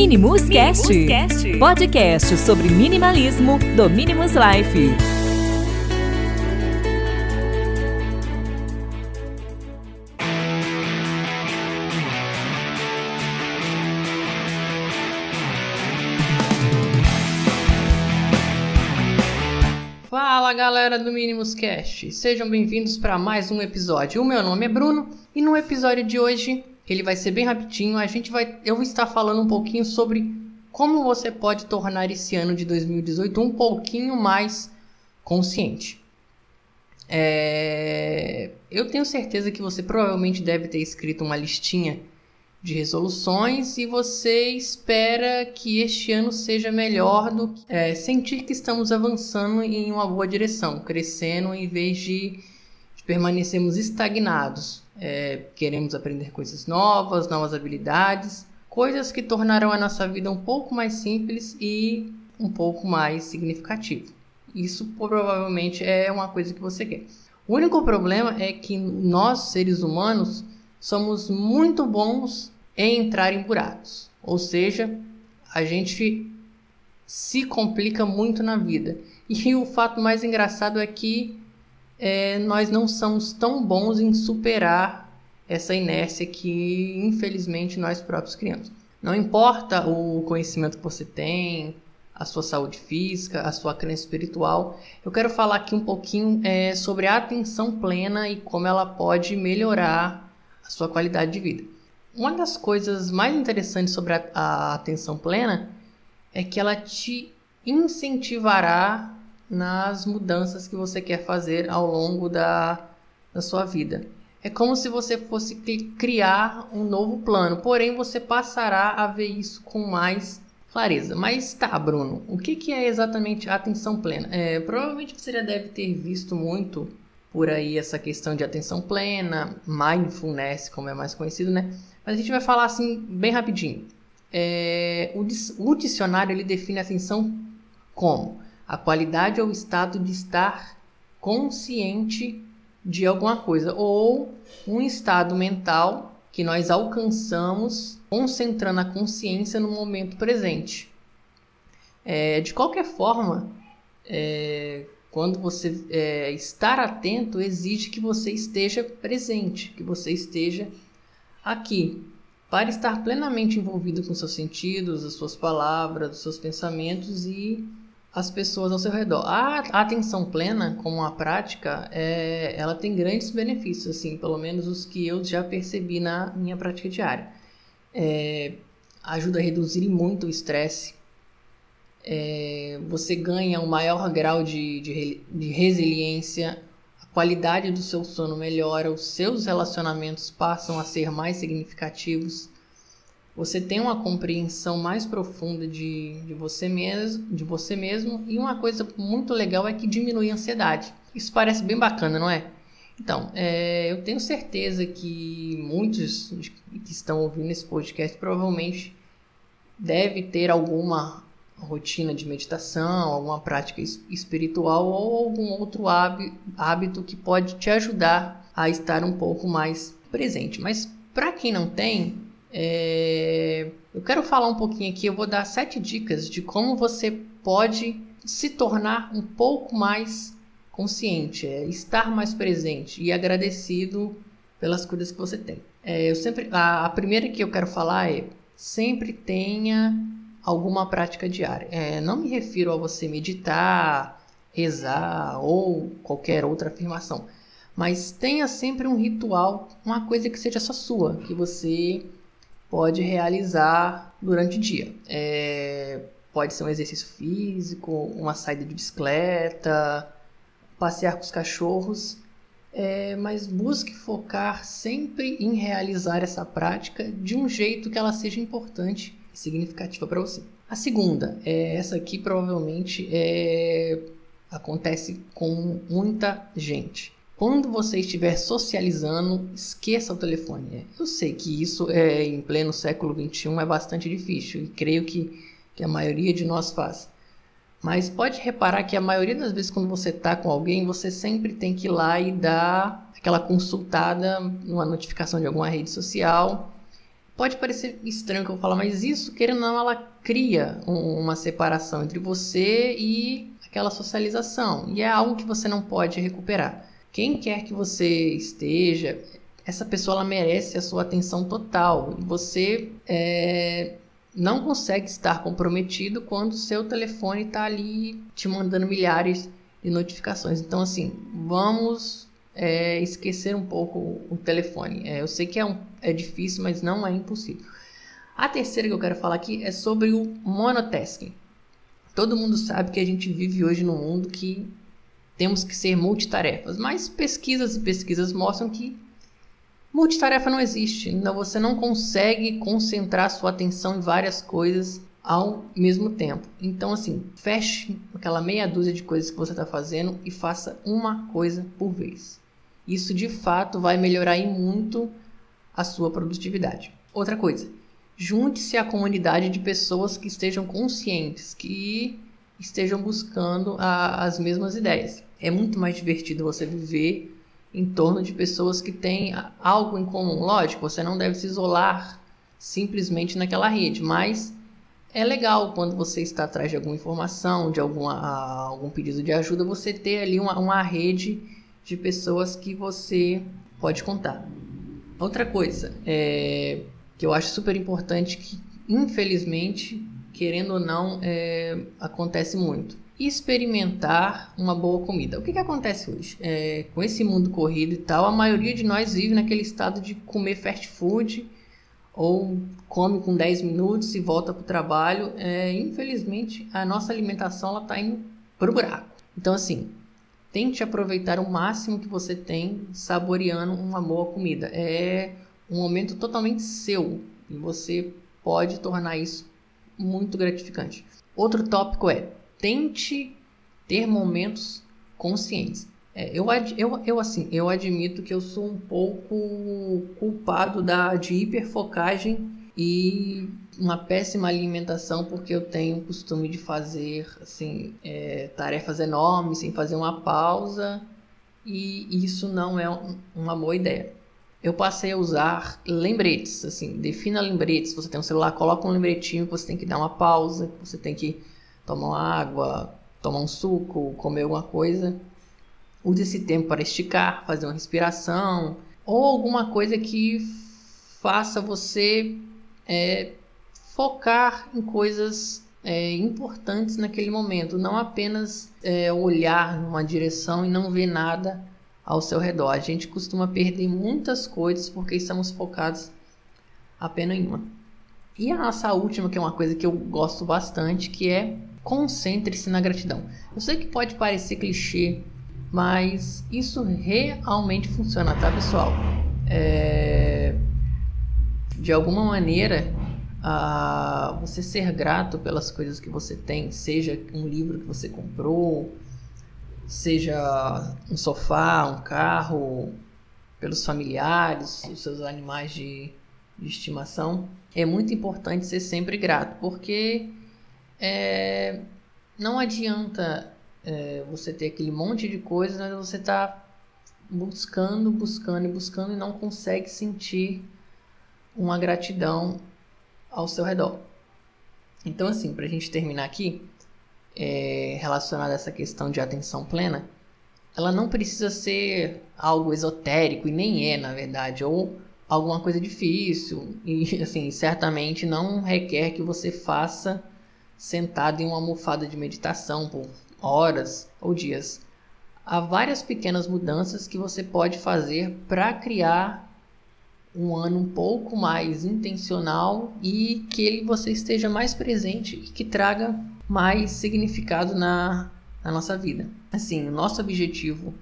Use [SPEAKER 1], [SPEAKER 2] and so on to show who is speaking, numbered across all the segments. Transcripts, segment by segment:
[SPEAKER 1] Minimus Cast, podcast sobre minimalismo do Minimus Life.
[SPEAKER 2] Fala galera do Minimus Cast, sejam bem-vindos para mais um episódio. O meu nome é Bruno e no episódio de hoje ele vai ser bem rapidinho. A gente vai, eu vou estar falando um pouquinho sobre como você pode tornar esse ano de 2018 um pouquinho mais consciente. É, eu tenho certeza que você provavelmente deve ter escrito uma listinha de resoluções e você espera que este ano seja melhor do que é, sentir que estamos avançando em uma boa direção, crescendo em vez de, de permanecermos estagnados. É, queremos aprender coisas novas, novas habilidades, coisas que tornarão a nossa vida um pouco mais simples e um pouco mais significativa. Isso provavelmente é uma coisa que você quer. O único problema é que nós, seres humanos, somos muito bons em entrar em buracos. Ou seja, a gente se complica muito na vida. E o fato mais engraçado é que é, nós não somos tão bons em superar essa inércia que, infelizmente, nós próprios criamos. Não importa o conhecimento que você tem, a sua saúde física, a sua crença espiritual, eu quero falar aqui um pouquinho é, sobre a atenção plena e como ela pode melhorar a sua qualidade de vida. Uma das coisas mais interessantes sobre a, a atenção plena é que ela te incentivará nas mudanças que você quer fazer ao longo da, da sua vida. É como se você fosse criar um novo plano, porém você passará a ver isso com mais clareza. Mas tá, Bruno, o que, que é exatamente atenção plena? É, provavelmente você já deve ter visto muito por aí essa questão de atenção plena, mindfulness, como é mais conhecido, né? Mas a gente vai falar assim bem rapidinho. É, o, o dicionário ele define atenção como a qualidade ou estado de estar consciente de alguma coisa ou um estado mental que nós alcançamos concentrando a consciência no momento presente. É, de qualquer forma, é, quando você é, estar atento exige que você esteja presente, que você esteja aqui, para estar plenamente envolvido com seus sentidos, as suas palavras, os seus pensamentos e as pessoas ao seu redor. A atenção plena, como uma prática, é, ela tem grandes benefícios, assim, pelo menos os que eu já percebi na minha prática diária. É, ajuda a reduzir muito o estresse, é, você ganha um maior grau de, de, de resiliência, a qualidade do seu sono melhora, os seus relacionamentos passam a ser mais significativos, você tem uma compreensão mais profunda de, de, você mesmo, de você mesmo, e uma coisa muito legal é que diminui a ansiedade. Isso parece bem bacana, não é? Então, é, eu tenho certeza que muitos que estão ouvindo esse podcast provavelmente deve ter alguma rotina de meditação, alguma prática espiritual ou algum outro hábito que pode te ajudar a estar um pouco mais presente. Mas para quem não tem, é... eu quero falar um pouquinho aqui. Eu vou dar sete dicas de como você pode se tornar um pouco mais consciente, é, estar mais presente e agradecido pelas coisas que você tem. É, eu sempre, a, a primeira que eu quero falar é sempre tenha alguma prática diária. É, não me refiro a você meditar, rezar ou qualquer outra afirmação, mas tenha sempre um ritual, uma coisa que seja só sua, que você pode realizar durante o dia. É, pode ser um exercício físico, uma saída de bicicleta, passear com os cachorros, é, mas busque focar sempre em realizar essa prática de um jeito que ela seja importante significativa para você. A segunda, é essa aqui provavelmente é, acontece com muita gente. Quando você estiver socializando, esqueça o telefone. Eu sei que isso é em pleno século XXI é bastante difícil e creio que, que a maioria de nós faz. Mas pode reparar que a maioria das vezes quando você está com alguém, você sempre tem que ir lá e dar aquela consultada numa notificação de alguma rede social Pode parecer estranho que eu falar, mas isso, querendo ou não, ela cria um, uma separação entre você e aquela socialização. E é algo que você não pode recuperar. Quem quer que você esteja, essa pessoa ela merece a sua atenção total. Você é, não consegue estar comprometido quando o seu telefone está ali te mandando milhares de notificações. Então, assim, vamos é, esquecer um pouco o telefone. É, eu sei que é, um, é difícil, mas não é impossível. A terceira que eu quero falar aqui é sobre o monotasking. Todo mundo sabe que a gente vive hoje num mundo que temos que ser multitarefas, mas pesquisas e pesquisas mostram que multitarefa não existe. Então você não consegue concentrar sua atenção em várias coisas ao mesmo tempo. Então, assim, feche aquela meia dúzia de coisas que você está fazendo e faça uma coisa por vez. Isso de fato vai melhorar muito a sua produtividade. Outra coisa, junte-se à comunidade de pessoas que estejam conscientes, que estejam buscando a, as mesmas ideias. É muito mais divertido você viver em torno de pessoas que têm algo em comum. Lógico, você não deve se isolar simplesmente naquela rede, mas é legal quando você está atrás de alguma informação, de alguma, algum pedido de ajuda, você ter ali uma, uma rede de pessoas que você pode contar. Outra coisa é, que eu acho super importante, que infelizmente, querendo ou não, é, acontece muito. Experimentar uma boa comida. O que, que acontece hoje? É, com esse mundo corrido e tal, a maioria de nós vive naquele estado de comer fast food ou come com 10 minutos e volta para o trabalho. É, infelizmente, a nossa alimentação está indo para o buraco. Então, assim, tente aproveitar o máximo que você tem saboreando uma boa comida. É um momento totalmente seu e você pode tornar isso muito gratificante. Outro tópico é tente ter momentos conscientes. É, eu, eu, eu, assim, eu admito que eu sou um pouco culpado da, de hiperfocagem e uma péssima alimentação porque eu tenho o costume de fazer assim é, tarefas enormes sem fazer uma pausa e isso não é uma boa ideia. Eu passei a usar lembretes, assim, defina lembretes. Você tem um celular, coloca um lembretinho que você tem que dar uma pausa, que você tem que tomar água, tomar um suco, comer alguma coisa. Use esse tempo para esticar, fazer uma respiração ou alguma coisa que faça você é, focar em coisas é, importantes naquele momento, não apenas é, olhar numa direção e não ver nada ao seu redor. A gente costuma perder muitas coisas porque estamos focados apenas em uma. E a nossa última, que é uma coisa que eu gosto bastante, que é concentre-se na gratidão. Eu sei que pode parecer clichê, mas isso realmente funciona, tá, pessoal? É... De alguma maneira, a você ser grato pelas coisas que você tem, seja um livro que você comprou, seja um sofá, um carro, pelos familiares, os seus animais de, de estimação, é muito importante ser sempre grato, porque é, não adianta é, você ter aquele monte de coisas, mas você está buscando, buscando e buscando e não consegue sentir uma gratidão ao seu redor. Então, assim, para a gente terminar aqui, é, relacionado a essa questão de atenção plena, ela não precisa ser algo esotérico, e nem é, na verdade, ou alguma coisa difícil, e assim, certamente não requer que você faça sentado em uma almofada de meditação por horas ou dias. Há várias pequenas mudanças que você pode fazer para criar um ano um pouco mais intencional e que ele você esteja mais presente e que traga mais significado na, na nossa vida. Assim, o nosso objetivo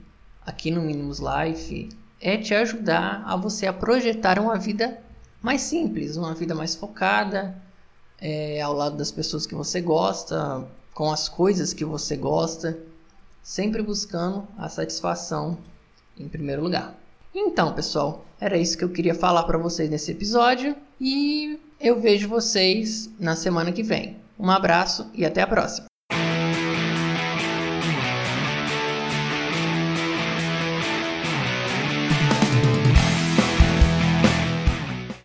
[SPEAKER 2] aqui no Minimus Life é te ajudar a você a projetar uma vida mais simples, uma vida mais focada, é, ao lado das pessoas que você gosta, com as coisas que você gosta, sempre buscando a satisfação em primeiro lugar. Então, pessoal, era isso que eu queria falar para vocês nesse episódio e eu vejo vocês na semana que vem. Um abraço e até a próxima.